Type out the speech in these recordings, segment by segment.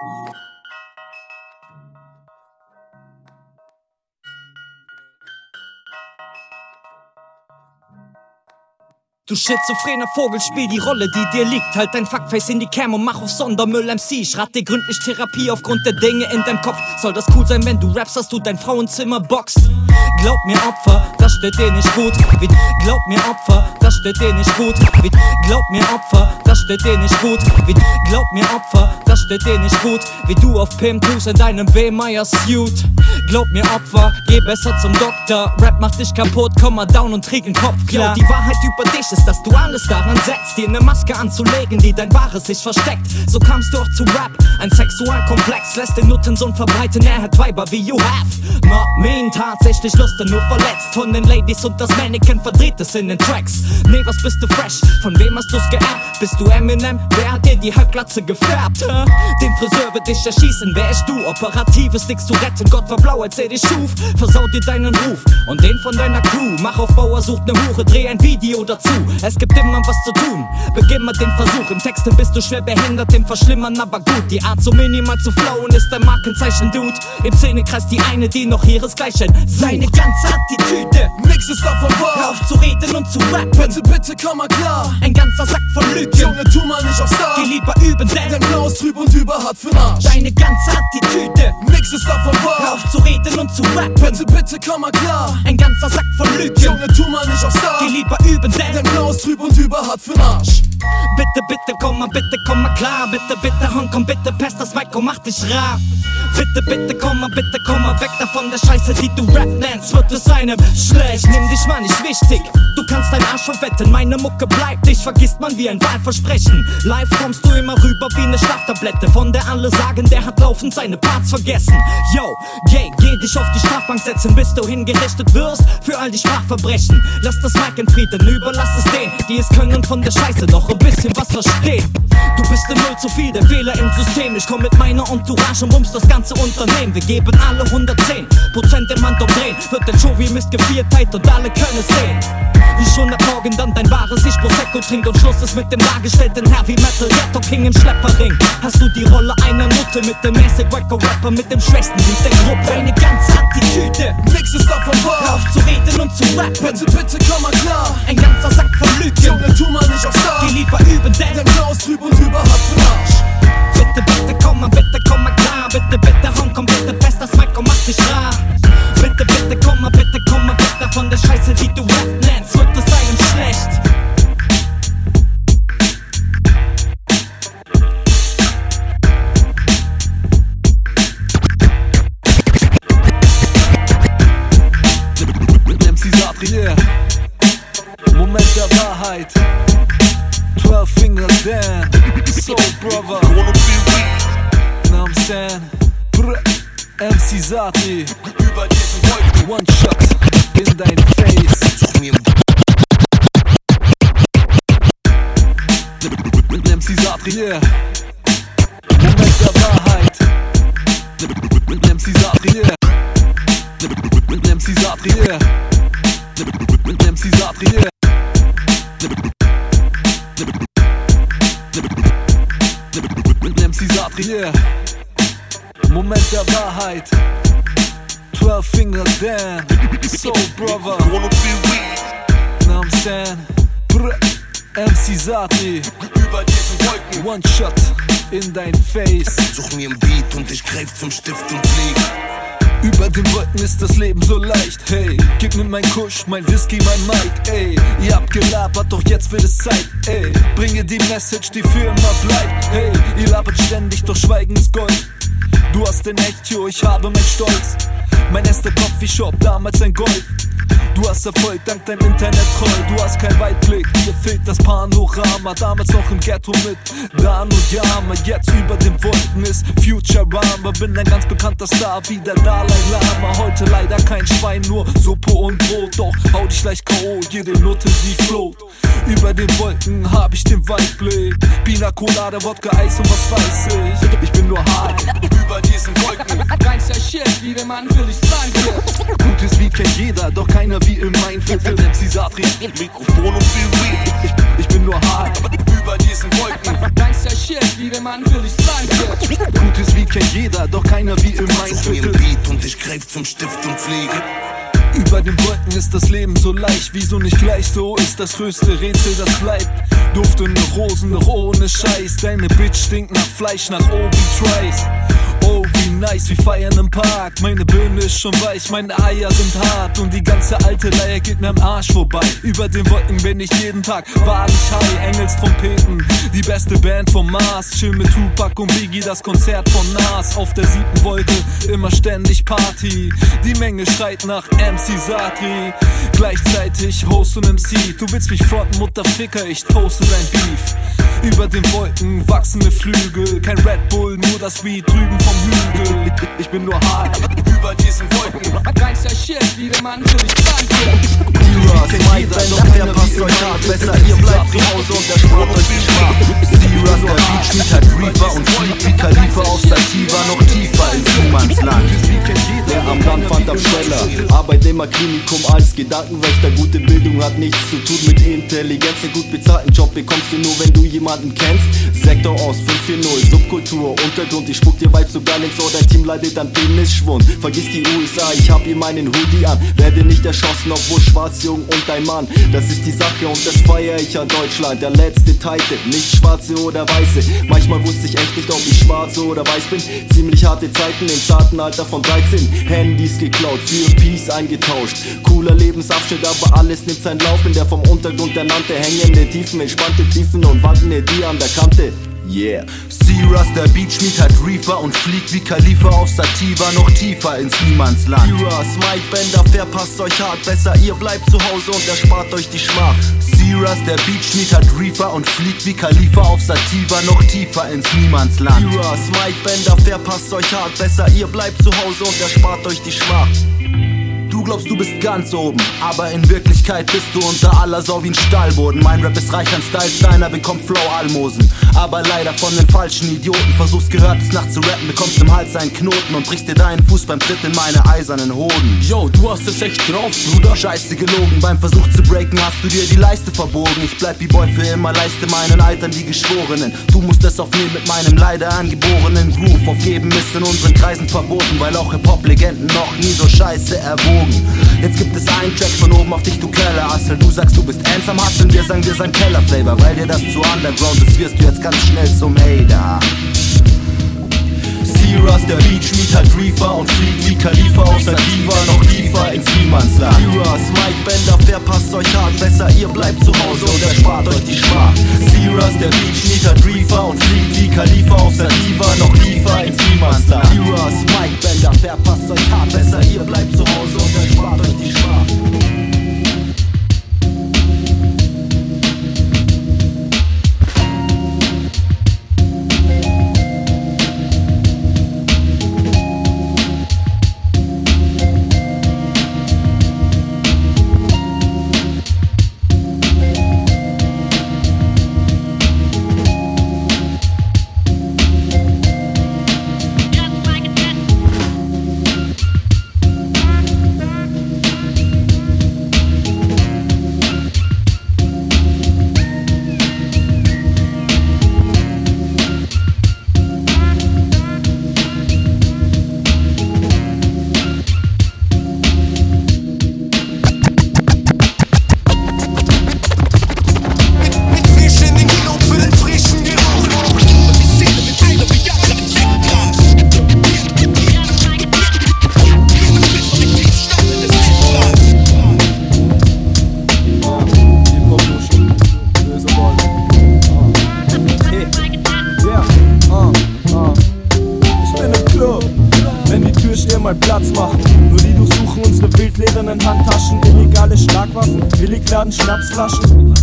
you Du schizophrener Vogel, spiel die Rolle, die dir liegt. Halt dein Fuckface in die Cam und mach auf Sondermüll MC. Schrat dir gründlich Therapie aufgrund der Dinge in deinem Kopf. Soll das cool sein, wenn du rappst, dass du dein Frauenzimmer boxt? Glaub mir Opfer, das steht dir nicht gut. Wie, glaub mir Opfer, das steht dir nicht gut. Glaub mir Opfer, das steht dir nicht gut. Glaub mir Opfer, das steht dir nicht gut. Wie du auf Pimp tust in deinem W-Meyer Suit. Glaub mir Opfer, geh besser zum Doktor. Rap macht dich kaputt, komm mal down und träg den Kopf klar. Yo, die Wahrheit über dich ist, dass du alles daran setzt, dir ne Maske anzulegen, die dein wahres sich versteckt. So kamst du auch zu Rap, ein Sexualkomplex lässt den Nuttensohn verbreiten, er hat Weiber wie you have. Not mean, tatsächlich Lust, nur verletzt von den Ladies und das Mannequin verdreht es in den Tracks. Nee, was bist du fresh? Von wem hast du's geerbt? Bist du Eminem? Wer hat dir die Halbglatze gefärbt? Den Friseur wird dich erschießen, wer ist du? Operatives Dicks zu retten, Gott war blau, als er dich schuf. Versaut dir deinen Ruf und den von deiner Crew. Mach auf Bauer, sucht ne Hure, dreh ein Video dazu. Es gibt immer was zu tun. Beginn mal den Versuch. Im Texten bist du schwer behindert, im Verschlimmern aber gut. Die Art so minimal zu flowen ist dein Markenzeichen, Dude. Im Szenekreis die eine, die noch ihresgleichen. Seine ganze Attitüde. Nix ist davon wahr. Hör auf zu reden und zu rappen. Bitte, bitte, komm mal klar. Ein ganzer Sack von Lügen. Junge, tu mal nicht auf Star. Geh lieber üben, denn Dein Blau ist trüb und überhart für'n Arsch. deine ganze Attitüde. Nix ist davon Hör wahr. auf zu reden und zu rappen. Bitte, bitte, komm mal klar. Ein ganzer Sack von Lügen. Junge, tu mal nicht auf Star. Geh lieber üben, denn Dein Blau ist trüb und überhart für'n Arsch. Bitte, bitte, komm mal, bitte, komm mal klar. Bitte, bitte, Hong Kong, bitte, pest das Mic und mach dich rar. Bitte, bitte, komm mal, bitte, komm mal weg davon der Scheiße, die du Rap nennst. Wird es einem schlecht, nimm dich mal nicht wichtig. Du kannst dein Arsch verwetten, meine Mucke bleibt. Dich vergisst man wie ein Wahlversprechen. Live kommst du immer rüber wie ne Schlaftablette. Von der alle sagen, der hat laufend seine Parts vergessen. Yo, gay, geh dich auf die Strafbank setzen, bis du hingerichtet wirst für all die Sprachverbrechen. Lass das Mic in Frieden, überlass es denen, die es können von der Scheiße noch ein bisschen was verstehen. Du bist im Null zu viel, der Fehler im System. Ich komm mit meiner Entourage und bums das ganze Unternehmen. Wir geben alle 110 Prozent im Hand umdrehen. Wird der Show wie Mist gevierteilt und alle können es sehen. Wie schon ab morgen dann dein wahres Ich Prosecco trinkt und Schluss ist mit dem dargestellten Heavy Metal Ghetto King im Schlepperring. Hast du die Rolle einer Nutte mit dem mäßig Wacker Rapper mit dem schwächsten Lied der Gruppe? Deine ganze Attitüde. Nix ist davon Hör wahr. auf zu reden und zu rappen. Bitte, bitte, komm mal klar. Ein ganzer Sack von Lügen. Junge, tu mal nicht auf Star. Geh lieber üben, denn Dein Blau ist trüb und überhart für'n Arsch. Bitte, bitte, komm mal, bitte, komm mal klar. Bitte, bitte, Hong Kong, bitte, fest das Mic und mach dich rar. Bitte, bitte, komm mal, bitte, komm mal weg davon der Scheiße, die du Rap nennst. Wird es einem schlecht. 12 Fingers down. Soul Brother. Know I'm saying? Brr. MC Satri. Über diesen Wolken. One shot in dein Face. MC Satri, yeah. Moment der Wahrheit. MC Satri, yeah. MC Satri, yeah. MC Satri, yeah. MC Satri, yeah. Moment der Wahrheit. 12 fingers down. Soul Brother. Know I'm saying? Brr. MC Satri. Über diesen Wolken. One shot in dein Face. Such mir ein Beat und ich greif zum Stift und flieg. Über den Wolken ist das Leben so leicht, hey. Gib mir mein Kusch, mein Whisky, mein Mic, ey. Ihr habt gelabert, doch jetzt wird es Zeit, ey. Bringe die Message, die für immer bleibt, hey. Ihr labert ständig, doch Schweigen ist Gold. Du hast den Echtio, ich habe mein Stolz. Mein erster Coffeeshop, damals ein Golf. Du hast Erfolg dank deinem Internet treu. Du hast kein Weitblick, dir fehlt das Panorama. Damals noch im Ghetto mit Dan und Yama. Jetzt über den Wolken ist Futurama. Bin ein ganz bekannter Star wie der Dalai Lama. Heute leider kein Schwein, nur Suppe und Brot. Doch hau dich leicht K.O., jede Note die float. Über den Wolken hab ich den Weitblick. Pina Colada, Wodka, Eis und was weiß ich. Ich bin nur hart. Über diesen Wolken. Reinster Shit, wie wenn man will ich will. Gutes Lied kennt jeder, doch keiner wie in mein Viertel. MC Satri, Mikrofon und viel Weed. ich, ich bin nur hart. Über diesen Wolken. Gangster Shit, wie wenn man für dich sein wird. Gutes Wie kennt jeder, doch keiner wie in mein Such mir Viertel. ein Beat und ich greif zum Stift und fliege. Über den Wolken ist das Leben so leicht, wieso nicht gleich so ist das größte Rätsel, das bleibt. Duftende Rosen, doch ohne Scheiß. Deine Bitch stinkt nach Fleisch, nach Obi Wie nice, wir feiern im Park. Meine Birne ist schon weich, meine Eier sind hart. Und die ganze alte Leier geht mir am Arsch vorbei. Über den Wolken bin ich jeden Tag wahrlich high. Engelstrompeten, die beste Band vom Mars. Chill mit Tupac und Biggie, das Konzert von Nas. Auf der siebten Wolke, immer ständig Party. Die Menge schreit nach MC Satri. Gleichzeitig Host und MC. Du willst mich fronten, Mutterficker, ich toaste dein Beef. Über den Wolken wachsende Flügel. Kein Red Bull, nur das Weed drüben vom Hügel. Ich, ich bin nur hart. Über diesen Wolken. Gangster Shit, wie wenn man für dich sein wird. Serious, Mike Bender, wer passt euch hart? Besser ihr bleibt zu Hause und erspart euch die Schmach. Serious, der Beat spielt halt Reaper und fliegt wie Khalifa auf Sativa noch tiefer ins Niemandsland. Arbeitnehmerklinikum als Gedankenwächter. Gute Bildung hat nichts zu tun mit Intelligenz. Den gut bezahlten Job bekommst du nur, wenn du jemanden kennst. Sektor aus 540, Subkultur, Untergrund. Ich spuck dir Vibes so geil ins Ohr, dein Team leidet an Penisschwund. Vergiss die USA, ich hab hier meinen Hoodie an. Werde nicht erschossen, obwohl schwarz, jung und ein Mann. Das ist die Sache und das feier ich an Deutschland. Der letzte Titel, nicht schwarze oder weiße. Manchmal wusste ich echt nicht, ob ich schwarze oder weiß bin. Ziemlich harte Zeiten im zarten Alter von 13. Handys geklaut, für Peace eingetauscht. Cooler Lebensabschnitt, aber alles nimmt seinen Lauf. In der vom Untergrund ernannte hängende Tiefen, entspannte Tiefen und wankende die an der Kante. Yeah. Serious, der Beat schmied halt Reaper und fliegt wie Khalifa auf Sativa noch tiefer ins Niemandsland. Serious, Mike Bender, verpasst euch hart, besser ihr bleibt zu Hause und erspart euch die Schmach. Serious, der Beat schmied halt Reaper und fliegt wie Khalifa auf Sativa noch tiefer ins Niemandsland. Serious, Mike Bender, verpasst euch hart, besser ihr bleibt zu Hause und erspart euch die Schmach. Du glaubst, du bist ganz oben, aber in Wirklichkeit bist du unter aller Sau wie ein Stallboden. Mein Rap ist reich an Styles, deiner bekommt Flow-Almosen. Aber leider von den falschen Idioten. Versuchst gehört es nachts zu rappen, bekommst im Hals einen Knoten und brichst dir deinen Fuß beim Tritt in meine eisernen Hoden. Yo, du hast es echt drauf, Bruder. Scheiße gelogen, beim Versuch zu breaken hast du dir die Leiste verbogen. Ich bleib wie Boy für immer, leiste meinen Eitern die Geschworenen. Du musst es aufnehmen mit meinem leider angeborenen Groove. Aufgeben ist in unseren Kreisen verboten, weil auch Hip-Hop-Legenden noch nie so scheiße erwogen. Jetzt gibt es einen Track von oben auf dich, du Kellerassel. Du sagst, du bist ernst am Hasseln, wir sagen, wir sind Keller-Flavor. Weil dir das zu underground ist, wirst du jetzt ganz schnell zum Hater. Serious, der Beat schmied halt und fliegt wie Khalifa auf Sativa noch tiefer ins Niemandsland. Serious, Mike Bender, verpasst euch hart, besser ihr bleibt zu Hause und erspart euch die Schmach. Serious, der Beat schmied halt und fliegt wie Khalifa auf Sativa noch tiefer ins Niemandsland. Serious, Mike Bender, verpasst euch hart, besser ihr bleibt zu Hause illegale Schlagwaffen, billigladen Schnapsflaschen.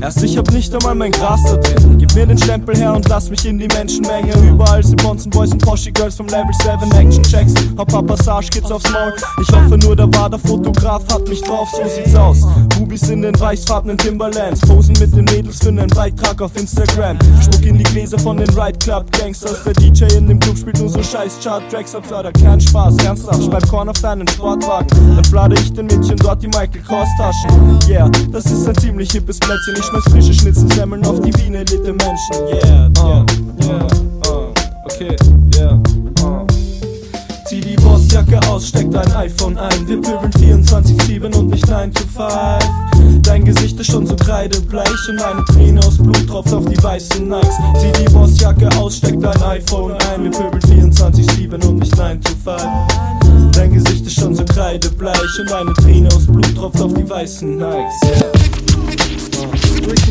Erst ich hab nicht einmal mein Gras da drin. Gib mir den Stempel her und lass mich in die Menschenmenge. Überall sind Bonzen Boys und Poshi Girls vom Level 7 Action Checks. Hop Passage geht's aufs Maul. Ich hoffe nur, da war der Fotograf, hat mich drauf, so sieht's aus. Bubis in den weißfarbenen Timberlands. Posen mit den Mädels für einen Beitrag auf Instagram. Spuck in die Gläser von den Ride Club Gangsters. Der DJ in dem Club spielt nur so scheiß Chart-Tracks ab, da kein Spaß. Ernsthaft, schreib Korn auf deinen Sportwagen. Dann flade ich den Mädchen dort die Michael Kors Taschen. Yeah, das ist ein ziemlich hippes Plätzchen. Ich schmeiß frische Schnitzel, Semmeln auf die Wiener Elite Menschen. Yeah, yeah, yeah, uh, okay, Bossjacke aus, steck dein iPhone ein. Wir pöbeln 24-7 und nicht 9 to 5. Dein Gesicht ist schon so kreidebleich und eine Träne aus Blut tropft auf die weißen Nikes. Zieh die Bossjacke aus, steck dein iPhone ein. Wir pöbeln 24-7 und nicht 9 to 5. Dein Gesicht ist schon so kreidebleich und eine Träne aus Blut tropft auf die weißen Nikes. Yeah. Fisch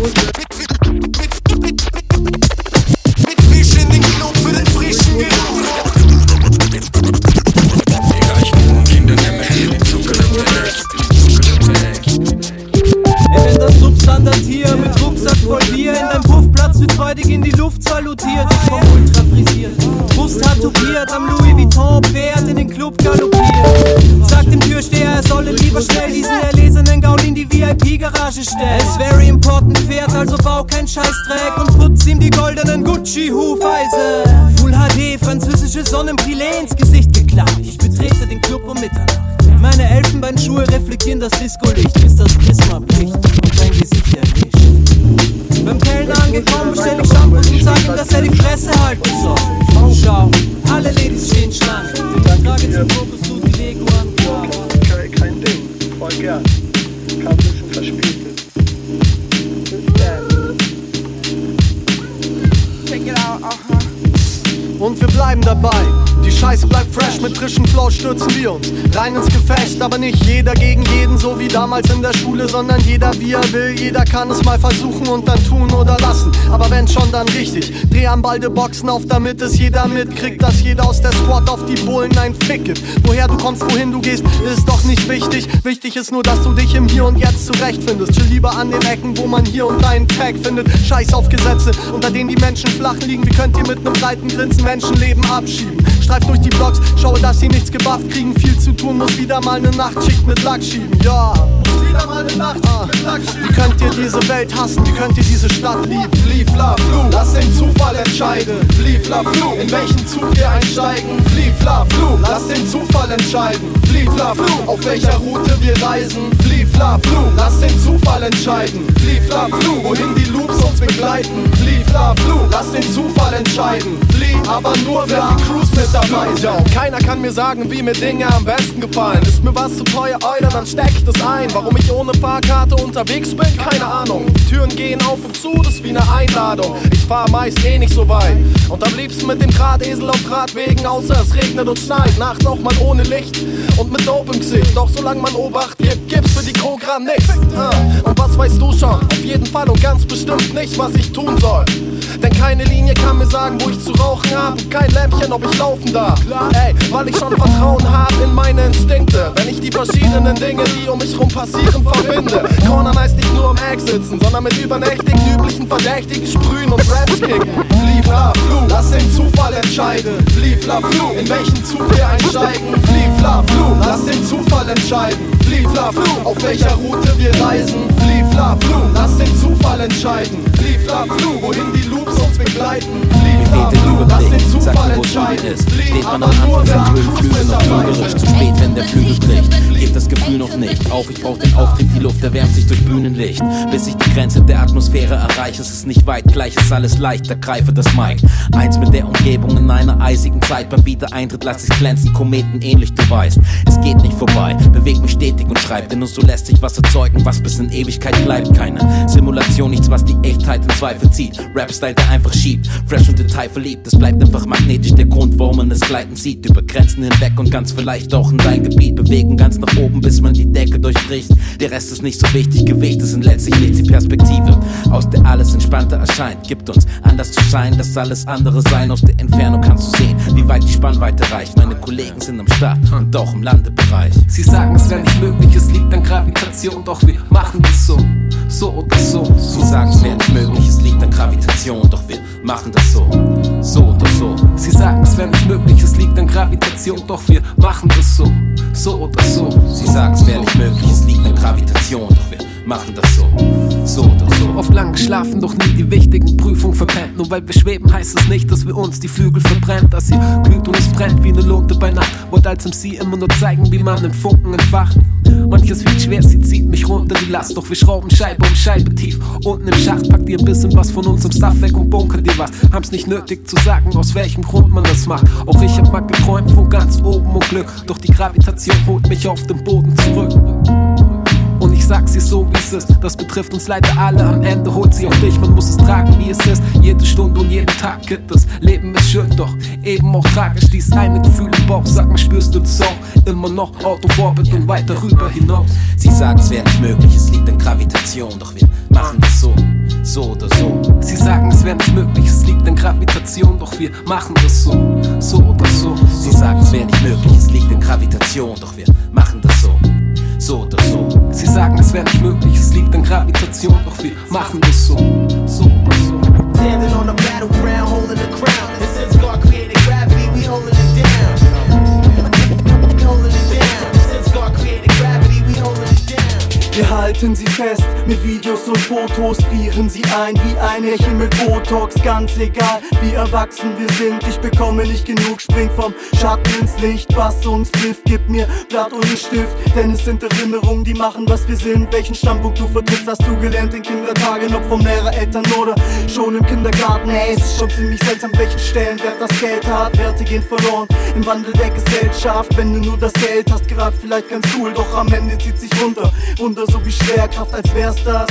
Scheißdreck und putz ihm die goldenen Gucci-Hufeisen. Full HD, französische Sonnenbrille ins Gesicht geklatscht. Ich betrete den Club um Mitternacht. Meine Elfenbeinschuhe reflektieren das Disco-Licht, bis das Prisma bricht und dein Gesicht erwischt. Beim Kellner angekommen, bestell ich Shampoos und sag ihm, dass er die Fresse halten soll. Schau, alle Ladies stehen Schlange. Ich trage zum Fokus zu die Lego. Und wir bleiben dabei. Scheiße bleibt fresh, mit frischem Flow stürzen wir uns rein ins Gefecht. Aber nicht jeder gegen jeden, so wie damals in der Schule, sondern jeder wie er will. Jeder kann es mal versuchen und dann tun oder lassen. Aber wenn schon, dann richtig. Dreh am Balde Boxen auf, damit es jeder mitkriegt, dass jeder aus der Squad auf die Bullen ein Fick gibt. Woher du kommst, wohin du gehst, ist doch nicht wichtig. Wichtig ist nur, dass du dich im Hier und Jetzt zurechtfindest. Chill lieber an den Ecken, wo man hier und da einen Tag findet. Scheiß auf Gesetze, unter denen die Menschen flach liegen. Wie könnt ihr mit nem breiten Grinsen Menschenleben abschieben? Streif durch die Blogs, schaue, dass sie nichts gebufft kriegen. Viel zu tun, muss wieder mal ne Nachtschicht mit Lack schieben. Ja, muss wieder mal ne mit Lack schieben. Wie könnt ihr diese Welt hassen? Wie könnt ihr diese Stadt lieben? Flieh, fla, flu, lass den Zufall entscheiden. Flieh, fla, flu, in welchen Zug wir einsteigen. Flieh, fla, flu, lass den Zufall entscheiden. Flieh, fla, flu, auf welcher Route wir reisen. Flieh, fla, flu, lass den Zufall entscheiden. Flieh, fla, flu, wohin die Loops uns begleiten. Flieh, fla, flu, lass den Zufall entscheiden. Flieh, aber nur wenn die Crews mit dabei sind. Keiner kann mir sagen, wie mir Dinge am besten gefallen. Ist mir was zu teuer, Euler, dann steck ich das ein. Warum ich ohne Fahrkarte unterwegs bin, keine Ahnung. Die Türen gehen auf und zu, das ist wie eine Einladung. Ich fahr meist eh nicht so weit. Und am liebsten mit dem Drahtesel auf Radwegen, außer es regnet und schneit. Nachts auch mal ohne Licht und mit Dope im Gesicht. Doch solange man Obacht gibt, gibt's für die Krogram nichts. Und was weißt du schon? Auf jeden Fall und ganz bestimmt nicht, was ich tun soll. Denn keine Linie kann mir sagen, wo ich zu rauchen hab und kein Lämpchen, ob ich laufen darf. Ey, weil ich schon Vertrauen hab in meine Instinkte. Wenn ich die verschiedenen Dinge, die um mich rum passieren, verbinde. Cornern heißt nicht nur im Eck sitzen, sondern mit übernächtigen, üblichen Verdächtigen sprühen und Raps kicken. Flieh, fla, flu, lass den Zufall entscheiden. Flieh, fla, flu, in welchen Zug wir einsteigen. Flieh, fla, flu, lass den Zufall entscheiden. Flieh, fla, flu, auf welcher Route wir reisen. Flieh, fla, flu, lass den Zufall entscheiden. Flieh, fla, flu, wohin die Loops uns begleiten. Flieh, fla, flu, lass den Zufall entscheiden. Flieh, Steht man am Anfang von und dabei trügerisch. Zu spät, wenn der Flügel bricht. Gebt das Gefühl noch nicht auf. Ich brauch den Auftritt, die Luft erwärmt sich durch Bühnenlicht. Bis ich die Grenze der Atmosphäre erreiche, es ist nicht weit, gleich ist alles leicht. Ergreife das Mic. Eins mit der Umgebung in einer eisigen Zeit. Beim Wiedereintritt lass ich glänzen, Kometen ähnlich, du weißt. Es geht nicht vorbei, beweg mich stetig und schreib, denn nur so lässt sich was erzeugen, was bis in Ewigkeit bleibt. Keine Simulation, nichts, was die Echtheit in Zweifel zieht. Rap-Style, der einfach schiebt, fresh und Detail verliebt. Es bleibt einfach magnetisch der Grund, warum man es gleiten sieht. Über Grenzen hinweg und ganz vielleicht auch in dein Gebiet. Bewegen ganz nach oben, bis man die Decke durchbricht. Der Rest ist nicht so wichtig, Gewichte sind letztlich nichts, Perspektive, aus der alles entspannter erscheint. Gibt uns anders zu scheinen, dass alles andere sein. Aus der Entfernung kannst du sehen, wie weit die Spannweite reicht. Meine Kollegen sind am Start und auch im Landebereich. Sie sagen, es wäre nicht möglich, es liegt an Gravitation, doch wir machen das so, so oder so. Sie sagen, es wäre nicht möglich, es liegt an Gravitation, doch wir machen das so, so oder so. Sie sagen, es wäre nicht möglich, es liegt an Gravitation, doch wir machen das so, so oder so. Sie sagen, es wäre nicht möglich, es liegt an Gravitation, doch wir machen das so, so oder so. Oft lang geschlafen, doch nie die wichtigen Prüfungen verpennt. Nur weil wir schweben, heißt es nicht, dass wir uns die Flügel verbrennt. Dass sie glüht und es brennt wie eine Lunte bei Nacht. Wollte als MC immer nur zeigen, wie man den Funken entfacht. Manches wird schwer, sie zieht mich runter die Last. Doch wir schrauben Scheibe um Scheibe tief. Unten im Schacht packt ihr ein bisschen was von unserem Stuff weg und bunkert dir was. Haben's nicht nötig zu sagen, aus welchem Grund man das macht. Auch ich hab mal geträumt von ganz oben und Glück. Doch die Gravitation holt mich auf den Boden zurück. Ich sag's dir so, wie es ist. Das betrifft uns leider alle. Am Ende holt sie auch dich. Man muss es tragen, wie es ist. Jede Stunde und jeden Tag gibt es. Leben ist schön, doch eben auch tragisch. Dies eine Gefühl im Bauch. Sag mal, spürst du das auch? Immer noch Autovorbit und weiter rüber hinaus. Sie sagen, es wäre nicht möglich, es liegt an Gravitation. Doch wir machen das so, so oder so. Sie sagen, es wäre nicht möglich, es liegt an Gravitation. Doch wir machen das so, so oder so. Sie sagen, es wäre nicht möglich, es liegt an Gravitation. Doch wir so oder so. Sie sagen, es wäre nicht möglich, es liegt an Gravitation. Doch wir machen das so, so oder so. Standing on the battleground, holding the crown. Wir halten sie fest mit Videos und Fotos, frieren sie ein wie ein Echo mit Botox. Ganz egal, wie erwachsen wir sind, ich bekomme nicht genug, spring vom Schatten ins Licht. Was uns trifft, gib mir Blatt und Stift, denn es sind Erinnerungen, die machen, was wir sind. Welchen Standpunkt du vertrittst, hast du gelernt in Kindertagen, ob vom Lehrer, Eltern oder schon im Kindergarten. Hey, es ist schon ziemlich seltsam, welchen Stellenwert das Geld hat. Werte gehen verloren im Wandel der Gesellschaft. Wenn du nur das Geld hast, gerade vielleicht ganz cool, doch am Ende zieht sich runter. Wunder so wie Schwerkraft, als wär's das.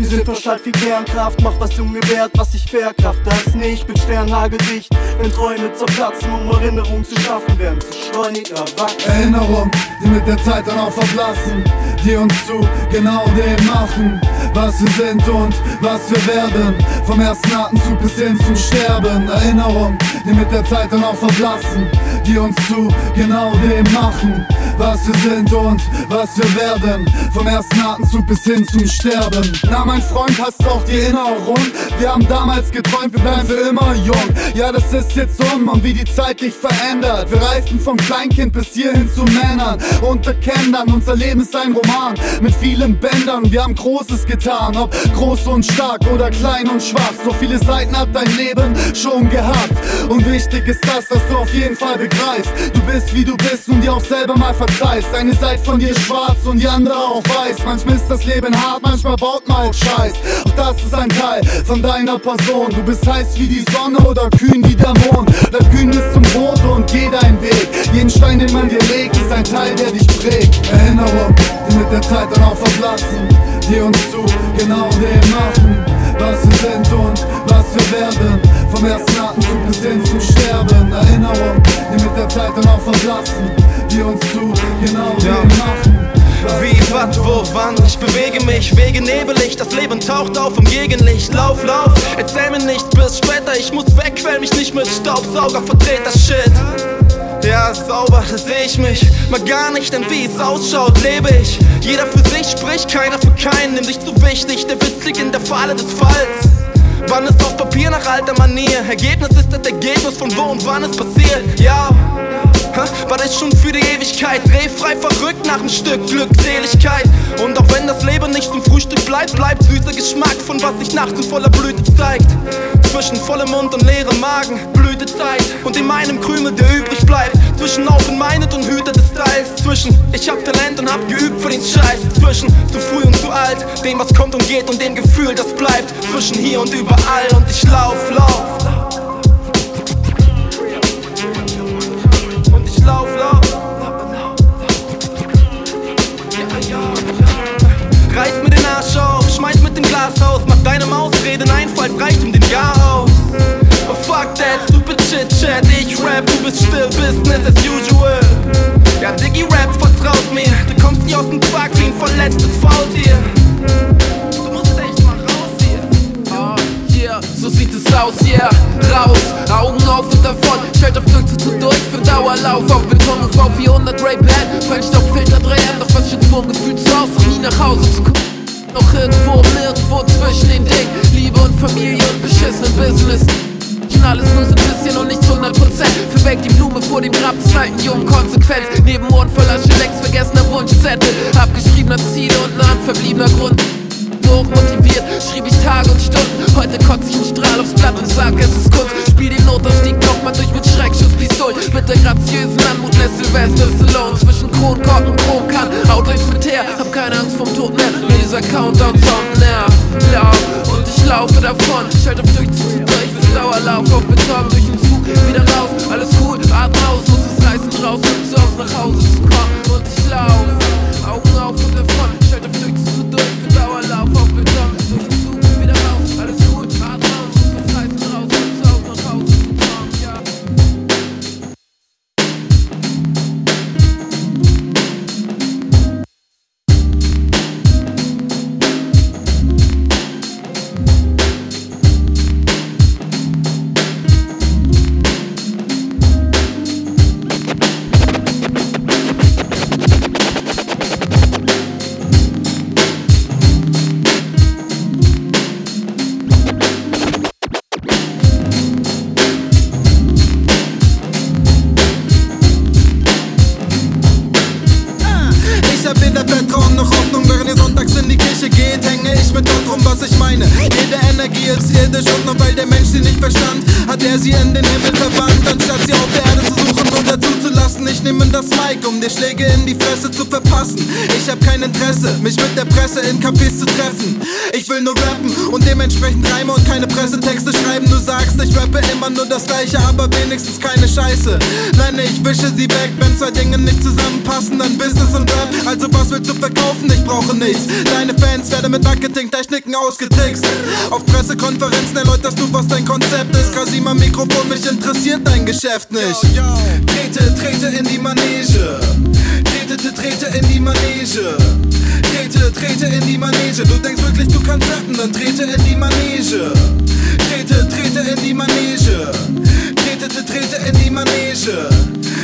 Wir sind verschallt wie Kernkraft, mach was Junge wert, was ich verkraft das nicht. Bin sternhageldicht, wenn Träume zerplatzen, um Erinnerungen zu schaffen, werden zu schleunig erwachsen. Erinnerungen, die mit der Zeit dann auch verblassen, die uns zu genau dem machen, was wir sind und was wir werden. Vom ersten Atemzug bis hin zum Sterben. Erinnerungen, die mit der Zeit dann auch verblassen, die uns zu genau dem machen, was wir sind und was wir werden. Vom ersten Atemzug bis hin zum Sterben. Na, mein Freund, hast auch die Erinnerung? Wir haben damals geträumt, wir bleiben für immer jung. Ja, das ist jetzt um und wie die Zeit dich verändert. Wir reiften vom Kleinkind bis hierhin zu Männern und erkennen dann, unser Leben ist ein Roman mit vielen Bändern. Wir haben Großes getan, ob groß und stark oder klein und schwach. So viele Seiten hat dein Leben schon gehabt. Und wichtig ist das, dass du auf jeden Fall begreifst. Du bist wie du bist und dir auch selber mal verzeihst. Eine Seite von dir ist schwarz und die andere auch weiß. Manchmal ist das Leben hart, manchmal baut man Scheiß. Auch das ist ein Teil von deiner Person. Du bist heiß wie die Sonne oder kühn wie der Mond. Bleib kühn bis zum Tod und geh deinen Weg. Jeden Stein, den man dir legt, ist ein Teil, der dich prägt. Erinnerung, die mit der Zeit dann auch verblassen. Die uns zu genau dem machen, was wir sind und was wir werden. Vom ersten Atemzug bis hin zum Sterben. Erinnerung, die mit der Zeit dann auch verblassen. Die uns zu genau dem machen. Wie, wat, wo, wann? Ich bewege mich, Wege nebelig, das Leben taucht auf im Gegenlicht. Lauf, lauf, erzähl mir nichts bis später. Ich muss weg, quäl mich nicht mit Staubsauger, verdreht das Shit. Ja, sauber, da seh ich mich. Mal gar nicht, denn wie es ausschaut, lebe ich. Jeder für sich spricht, keiner für keinen. Nimm dich zu wichtig, der Witz liegt in der Falle des Falls. Wann ist auf Papier nach alter Manier? Ergebnis ist das Ergebnis von wo und wann es passiert. Ja, hä? war das schon für die Ewigkeit? Drehfrei verrückt nach einem Stück Glückseligkeit. Und auch wenn das Leben nicht zum Frühstück bleibt, bleibt süßer Geschmack von was sich nachts in voller Blüte zeigt. Zwischen vollem Mund und leerem Magen, Blütezeit. Und in meinem Krümel, der übrig bleibt. Zwischen Open-Minded und Hüter des Styles. Zwischen ich hab Talent und hab geübt für den Scheiß. Zwischen zu früh und zu alt, dem was kommt und geht und dem Gefühl, das bleibt. Zwischen hier und überall und ich lauf, lauf. Deinem Ausrede einen Einfall, reicht um den Jahr aus. Oh fuck that, stupid shit chat, ich rap, du bist still, business as usual. Ja, Diggy Rap, vertraut mir, du kommst nie aus dem Quark wie ein verletztes Faultier. Du musst echt mal raus hier. Ah, yeah, so sieht es aus, yeah. Raus, Augen auf und davon. Schalt auf Glück zu durch für Dauerlauf. Auf Beton und V400 Ray-Ban. Feinstaubfilter drehen, doch was schützt vor dem Gefühl zu Hause, nie nach Hause zu kommen. Noch irgendwo, nirgendwo zwischen den Dingen. Liebe und Familie und beschissenen Business. Schon alles nur so ein bisschen und nicht so 100 Prozent. Verweckt die Blume vor dem Grab des alten Jungen, Konsequenz. Neben Ohren voller längst vergessener Wunschzettel. Abgeschriebener Ziele und ein verbliebener Grund hochmotiviert, schrieb ich Tage und Stunden. Heute kotze ich einen Strahl aufs Blatt und sag, es ist Kunst. Spiel den Notausstieg nochmal durch mit Schreckschusspistol. Mit der graziösen Anmut des Sylvester Stallone. Zwischen Kronkorken und Kronkan. Haut euch mit her, hab keine Angst vom Tod mehr. Nur dieser Countdown-Sound nervt. Blau und ich laufe davon. Schalt auf Durchzug durch, bis Dauerlauf auf Beton. Durch den Zug wieder raus. Alles cool, atm aus, muss es reißen raus, um zu Hause nach Hause zu kommen. Und ich lauf, Augen auf und davon. Aber wenigstens keine Scheiße. Nein, ich wische sie weg, wenn zwei Dinge nicht zusammenpassen, dann Business und Rap. Also was willst du verkaufen? Ich brauche nichts. Deine Fans werden mit Marketingtechniken ausgetrickst. Auf Pressekonferenzen erläuterst du, was dein Konzept ist. Kasim am Mikrofon, mich interessiert dein Geschäft nicht. Trete, trete in die Manege. Trete, trete in die Manege. Trete, trete in die Manege. Du denkst wirklich, du kannst rappen, dann trete in die Manege. Trete, trete in die Manege. Trete, trete in die Manege.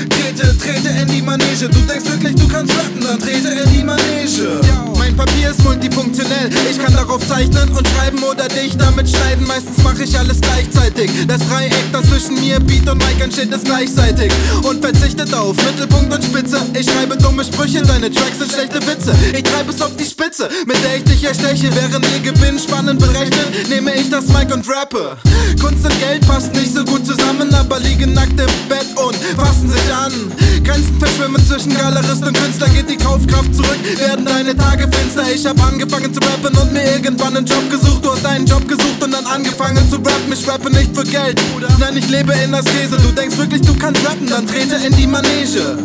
Trete, trete in die Manege. Du denkst wirklich, du kannst rappen, dann trete in die Manege. Mein Papier ist multifunktionell. Ich kann darauf zeichnen und schreiben oder dich damit schneiden. Meistens mache ich alles gleichzeitig. Das Dreieck, das zwischen mir, Beat und Mike entsteht, ist gleichzeitig. Und verzichtet auf Mittelpunkt und Spitze. Ich schreibe dumme Sprüche, deine Tracks sind schlechte Witze. Ich treibe es auf die Spitze, mit der ich dich ersteche. Während ihr Gewinn spannend berechnet, nehme ich das Mic und rappe. Kunst und Geld passt nicht so gut zusammen, aber liegen nackt im Bett und fassen sich an. Grenzen verschwimmen zwischen Galerist und Künstler, geht die Kaufkraft zurück, werden deine Tage finster. Ich hab angefangen zu rappen und mir irgendwann einen Job gesucht. Du hast einen Job gesucht und dann angefangen zu rappen. Ich rappe nicht für Geld, nein, ich lebe in Askese. Du denkst wirklich, du kannst rappen, dann trete in die Manege.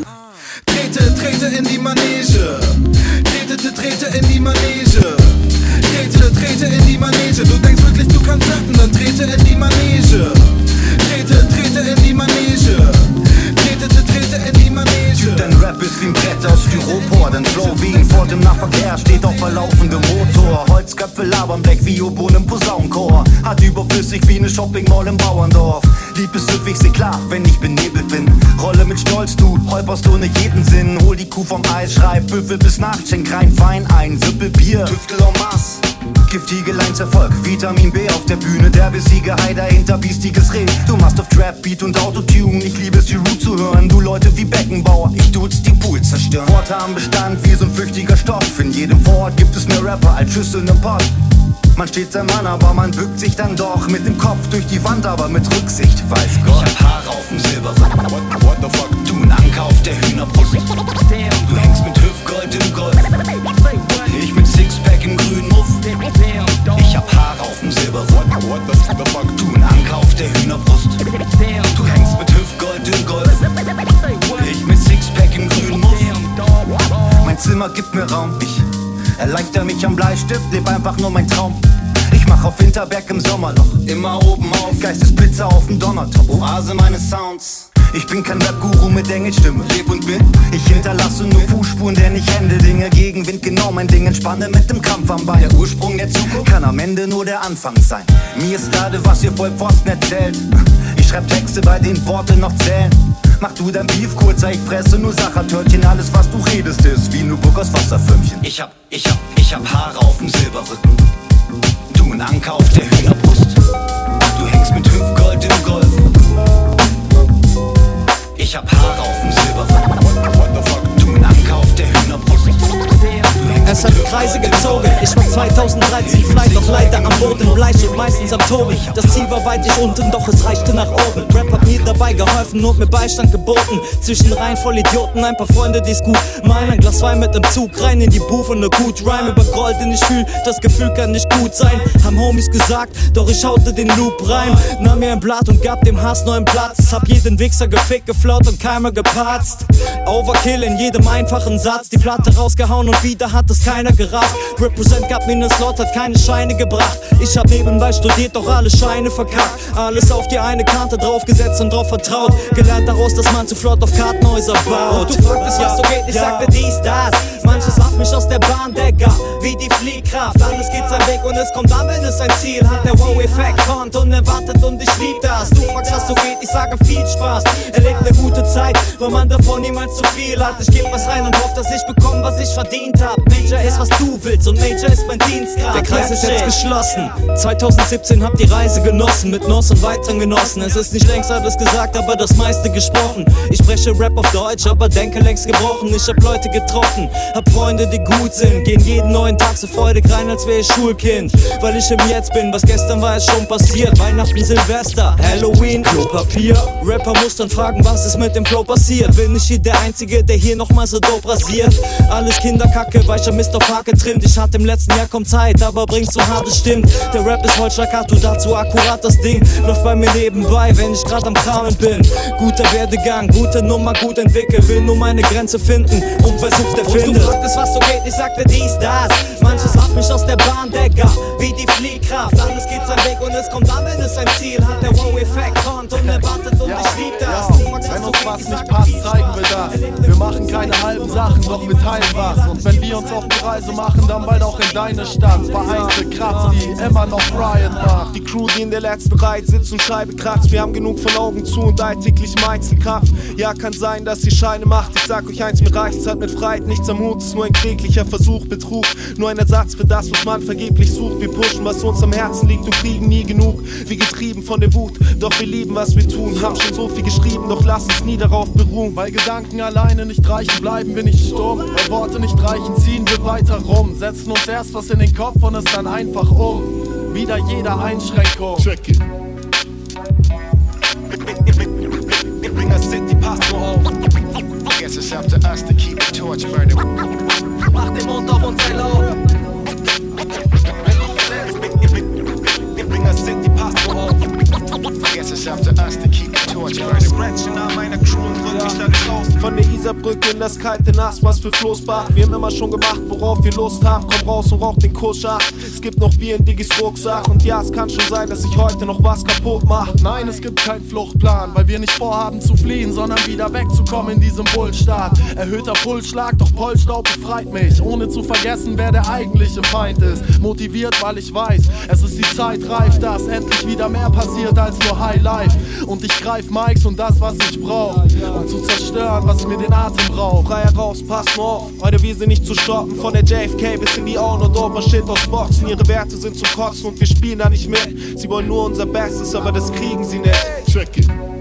Trete, trete in die Manege. Trete, trete in die Manege. Trete, trete in die Manege. Du denkst wirklich, du kannst rappen, dann trete in die Manege. Trete, trete in die Manege. Trete, trete in die Manege. Dein Rap ist wie ein Brett aus Styropor. Dein Flow wie ein Ford im Nahverkehr steht auch bei laufendem Motor. Holzköpfe labern Black wie Obon im Posaunenchor. Hat überflüssig wie eine Shoppingmall im Bauerndorf. Lieb ist süffig, seh klar, wenn ich benebelt bin. Rolle mit Stolz, du holperst ohne jeden Sinn. Hol die Kuh vom Eis, schreib Büffel bis Nacht, schenk rein Wein ein, Sippel Bier. Tüftel en masse. Giftige Lines Erfolg, Vitamin B auf der Bühne, der Besieger, Hai dahinter, biestiges Reh. Du machst auf Trap, Beat und Autotune, ich liebe es, die Root zu hören. Du Leute wie Beckenbauer, ich tut's die Pool zerstören. Worte haben Bestand wie so ein flüchtiger Stoff. In jedem Vorort gibt es mehr Rapper als Schüsseln im Pott. Man steht sein Mann, aber man bückt sich dann doch mit dem Kopf durch die Wand, aber mit Rücksicht, weiß Gott. Ich hab Haare auf dem Silberrücken. What, what the fuck? Du ein Anker auf der Hühnerbrust. Du hängst mit Hüftgold im Golf. Ich mit Sixpack im grünen Muff. Ich hab Haare auf dem fuck? Du ein Anker auf der Hühnerbrust. Du hängst mit Hüftgold im Golf. Ich mit Sixpack im grünen Muff. Mein Zimmer gibt mir Raum. Ich erleichter mich am Bleistift, leb einfach nur mein Traum. Ich mach auf Winterberg im Sommerloch, immer oben auf. Geistesblitzer auf dem Donnertop, Oase meines Sounds. Ich bin kein Rap-Guru mit Engelstimme, leb und bin. Ich hinterlasse nur Fußspuren, denn ich hände Dinge gegen Wind, genau mein Ding. Entspanne mit dem Kampf am Bein. Der Ursprung der Zukunft kann am Ende nur der Anfang sein. Mir ist gerade, was ihr Vollpfosten erzählt. Ich schreib Texte, bei denen Worte noch zählen. Mach du dein Beef kurzer, ich fresse nur Sachertörtchen. Alles, was du redest, ist wie nur Burg aus Wasserförmchen. Ich hab, ich hab, ich hab Haare auf dem Silberrücken. Du ein Anker auf der Hühnerbrust. Du hängst mit Hüftgold im Golf. Ich hab Haare auf dem Silberrücken. Du ein Anker auf der Hühnerbrust. Es hat Kreise gezogen. Ich war 2013 fly, doch leider am Boden bleich und meistens am Toben. Das Ziel war weit ich unten, doch es reichte nach oben. Rap hat mir dabei geholfen und mir Beistand geboten. Zwischen Reihen voll Idioten, ein paar Freunde, die's gut meinen. Ein Glas Wein mit dem Zug rein in die Booth und ne gut Rhyme über Gold, den ich fühl. Das Gefühl kann nicht gut sein, haben Homies gesagt, doch ich haute den Loop rein. Nahm mir ein Blatt und gab dem Hass neuen Platz. Hab jeden Wichser gefickt, geflaut und Keime gepatzt. Overkill in jedem einfachen Satz. Die Platte rausgehauen und wieder hat es keiner gerafft. Represent gab mir ne Slot, hat keine Scheine gebracht. Ich hab nebenbei studiert, doch alle Scheine verkackt. Alles auf die eine Karte draufgesetzt und drauf vertraut. Gelernt daraus, dass man zu flott auf Kartenhäuser baut. Du fragtest, was so geht, ich sagte dies, das. Manches macht mich aus der Bahn, Digga, wie die Fliehkraft. Alles geht seinen Weg und es kommt an, wenn es ein Ziel hat. Der Wow-Effekt kommt und erwartet und ich lieb das. Du fragst, was so geht, ich sage viel Spaß. Erlebt ne gute Zeit, weil man davon niemals zu viel hat. Ich geb was rein und hoffe, dass ich bekomme, was ich verdient hab. Major ist, was du willst und Major ist mein Dienstgrad. Der Kreis ist jetzt geschlossen. 2017 hab die Reise genossen mit Nos und weiteren Genossen. Es ist nicht längst alles gesagt, aber das meiste gesprochen. Ich spreche Rap auf Deutsch, aber denke längst gebrochen. Ich hab Leute getroffen, hab Freunde, die gut sind. Gehen jeden neuen Tag so freudig rein, als wäre ich Schulkind. Weil ich im Jetzt bin, was gestern war, ist schon passiert. Weihnachten, Silvester, Halloween, Klopapier. Rapper muss dann fragen, was ist mit dem Flow passiert. Bin ich hier der Einzige, der hier nochmal so dope rasiert? Alles Kinderkacke, weicher Mist auf Hake trimmt. Ich hatte im letzten Jahr kaum Zeit, aber bringst so hart es stimmt. Der Rap ist heute du dazu akkurat das Ding. Läuft bei mir nebenbei, wenn ich grad am Kramen bin. Guter Werdegang, gute Nummer, gut entwickelt. Will nur meine Grenze finden und versucht der findet. Fragtest, was so geht, ich sagte dies, das. Manches macht mich aus der Bahn, Decker, wie die Fliehkraft. Alles geht seinen Weg und es kommt an, wenn es ein Ziel hat. Der Wow-Effekt kommt und erwartet und ich lieb das. Wenn uns so was nicht passt, zeigen wir das. Wir machen keine halben Sachen, doch wir teilen was. Und wenn wir uns auf die Reise machen, dann bald auch in deine Stadt. Vereinte Kraft, die immer noch Riot macht. Die Crew, die in der letzten Reihe sitzt und Scheibe kratzt. Wir haben genug von Augen zu und alltäglich Einzelkraft. Ja, kann sein, dass die Scheine macht. Ich sag euch eins, mir reicht's hat mit Freiheit nichts am Hut. Ist nur ein kläglicher Versuch, Betrug. Nur ein Ersatz für das, was man vergeblich sucht. Wir pushen, was uns am Herzen liegt und kriegen nie genug. Wie getrieben von der Wut, doch wir lieben, was wir tun. Haben schon so viel geschrieben, doch lass uns nie darauf beruhen. Weil Gedanken alleine nicht reichen, bleiben wir nicht stumm. Weil Worte nicht reichen, ziehen wir weiter rum. Setzen uns erst was in den Kopf und es dann einfach um. Wieder jeder Einschränkung. Check it. Bring us City Pasto auf. It's up to us to keep the torch burning. Mach den Mund auf und sei laut. Bring City Pasto auf. Guess it's up to us to keep the torch burning. Scratchen an meiner Crew und drück mich dadurch raus. Von der Isarbrücke in das kalte Nass, was für Floßbach. Wir haben immer schon gemacht, worauf wir Lust haben. Komm raus und rauch den Kuschach. Es gibt noch Bier in Diggis Rucksack. Und ja, es kann schon sein, dass ich heute noch was kaputt mach. Nein, es gibt keinen Fluchtplan, weil wir nicht vorhaben zu fliehen, sondern wieder wegzukommen in diesem Bullstaat. Erhöhter Pulsschlag, doch Polstaub befreit mich, ohne zu vergessen, wer der eigentliche Feind ist. Motiviert, weil ich weiß, es ist die Zeit reif, dass endlich wieder mehr passiert als nur High Life. Und ich greif Mikes und das, was ich brauch, um zu zerstören, was mir den Atem raubt. Frei heraus, pass auf. Heute wir sind nicht zu stoppen. Von der JFK bis in die On und Open Shit aus Boxen. Ihre Werte sind zum Kotzen und wir spielen da nicht mit. Sie wollen nur unser Bestes, aber das kriegen sie nicht. Check it.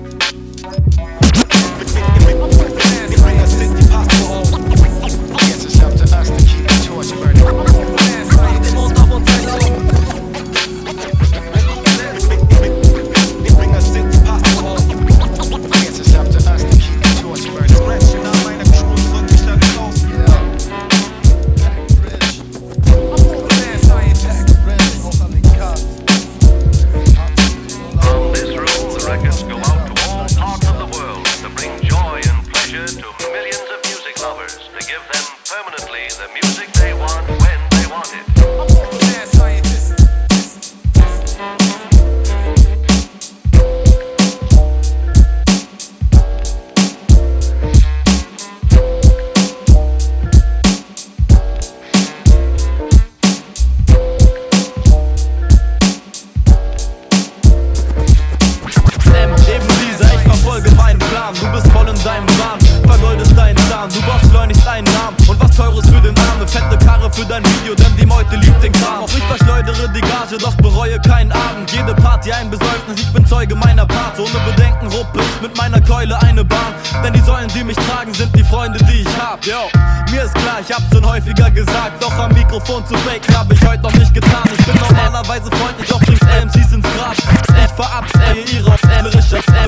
Karre für dein Video, denn die Meute liebt den Kram. Auch ich verschleudere die Gage, doch bereue keinen Abend. Jede Party Party ein Besäufnis, ich bin Zeuge meiner Part. Ohne Bedenken ruppe ich mit meiner Keule eine Bahn. Denn die Säulen, die mich tragen, sind die Freunde, die ich hab. Yo, mir ist klar, ich hab's schon häufiger gesagt. Doch am Mikrofon zu fake hab ich heute noch nicht getan. Ich bin normalerweise freundlich, doch bringst MCs ins Grab. Ich verabscheue ihre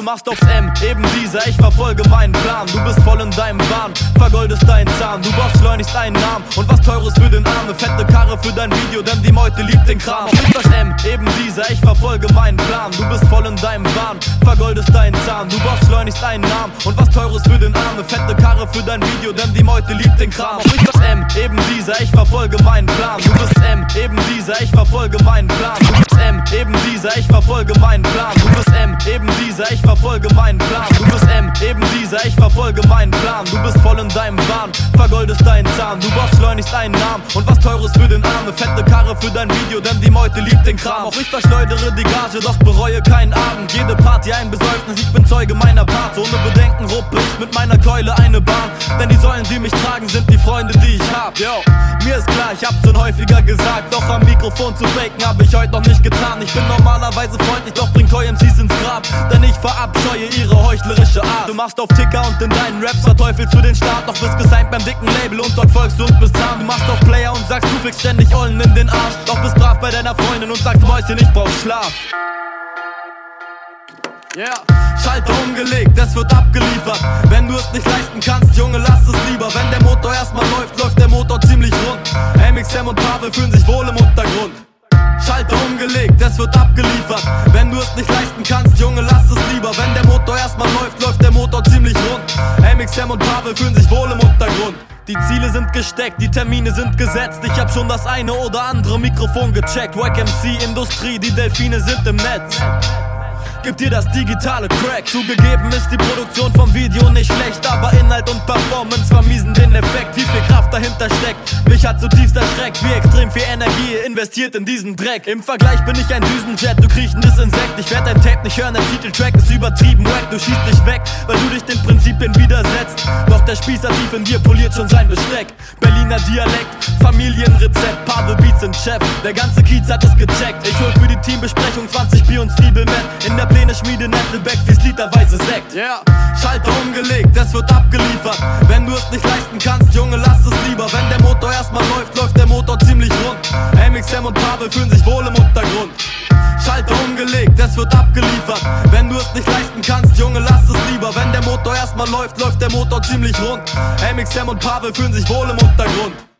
Du machst aufs M, eben dieser, ich verfolge meinen Plan. Du bist voll in deinem Wahn, vergoldest deinen Zahn. Du brauchst schleunigst einen Namen und was teures für den Arme. Fette Karre für dein Video, denn die Meute liebt den Kram. Auf ist das M, eben dieser, ich verfolge meinen Plan. Du bist voll in deinem Wahn, vergoldest deinen Zahn. Du brauchst schleunigst einen Namen und was teures für den Arme. Fette Karre für dein Video, denn die Meute liebt den Kram. Auf ist das M, eben dieser, ich verfolge meinen Plan. Du bist M, eben dieser, ich verfolge meinen Plan. Du bist M, eben dieser, ich verfolge meinen Plan. Du bist M, eben dieser, ich verfolge meinen Plan. Du bist M, eben dieser, ich verfolge meinen Plan. Du bist voll in deinem Wahn, vergoldest deinen Zahn. Du brauchst schleunigst einen Namen und was teures für den Arme. Fette Karre für dein Video, denn die Meute liebt den Kram. Auch ich verschleudere die Gage, doch bereue keinen Abend. Jede Party ein Besäufnis, ich bin Zeuge meiner Part. Ohne Bedenken ruppe ich mit meiner Keule eine Bahn. Denn die Säulen, die mich tragen, sind die Freunde, die ich hab. Yo, mir ist klar, ich hab's schon häufiger gesagt. Doch am Mikrofon zu faken hab ich heute noch nicht getan. Ich bin normalerweise freundlich, doch bring Toy MCs ins Grab. Denn ich verabscheue ihre heuchlerische Art. Du machst auf Ticker und in deinen Raps verteufelst du den Start. Doch bist gesigned beim dicken Label und dort folgst du und bist zahm. Du machst auf Player und sagst, du fickst ständig Ollen in den Arsch. Doch bist brav bei deiner Freundin und sagst, Mäuschen, ich brauch Schlaf. Yeah. Schalter umgelegt, es wird abgeliefert. Wenn du es nicht leisten kannst, Junge, lass es lieber. Wenn der Motor erstmal läuft, läuft der Motor ziemlich rund. MXM und Pavel fühlen sich wohl im Untergrund. Schalter umgelegt, es wird abgeliefert. Wenn du es nicht leisten kannst, Junge, lass es lieber. Wenn der Motor erstmal läuft, läuft der Motor ziemlich rund. MXM und Pavel fühlen sich wohl im Untergrund. Die Ziele sind gesteckt, die Termine sind gesetzt. Ich hab schon das eine oder andere Mikrofon gecheckt. Wack Industrie, die Delfine sind im Netz. Gib dir das digitale Crack. Zugegeben ist die Produktion vom Video nicht schlecht, aber Inhalt und Performance vermiesen den Effekt. Wie viel Kraft dahinter steckt, mich hat zutiefst erschreckt. Wie extrem viel Energie investiert in diesen Dreck. Im Vergleich bin ich ein Düsenjet, du kriechendes Insekt. Ich werd dein Tape nicht hören, dein Titeltrack ist übertrieben wack. Du schießt dich weg, weil du dich den Prinzipien widersetzt. Doch der Spießer tief in dir poliert schon sein Besteck. Berliner Dialekt, Familienrezept, Pavel Beats sind Chef. Der ganze Kiez hat es gecheckt. Ich hol für die Teambesprechung 20 Bier und Zwiebelman. In der Pläne schmiede Nettelbeck, fließt literweise Sekt. Yeah. Schalter umgelegt, es wird abgeliefert. Wenn du es nicht leisten kannst, Junge, lass es lieber. Wenn der Motor erstmal läuft, läuft der Motor ziemlich rund. MXM und Pavel fühlen sich wohl im Untergrund. Schalter umgelegt, es wird abgeliefert. Wenn du es nicht leisten kannst, Junge, lass es lieber. Wenn der Motor erstmal läuft, läuft der Motor ziemlich rund. MXM und Pavel fühlen sich wohl im Untergrund.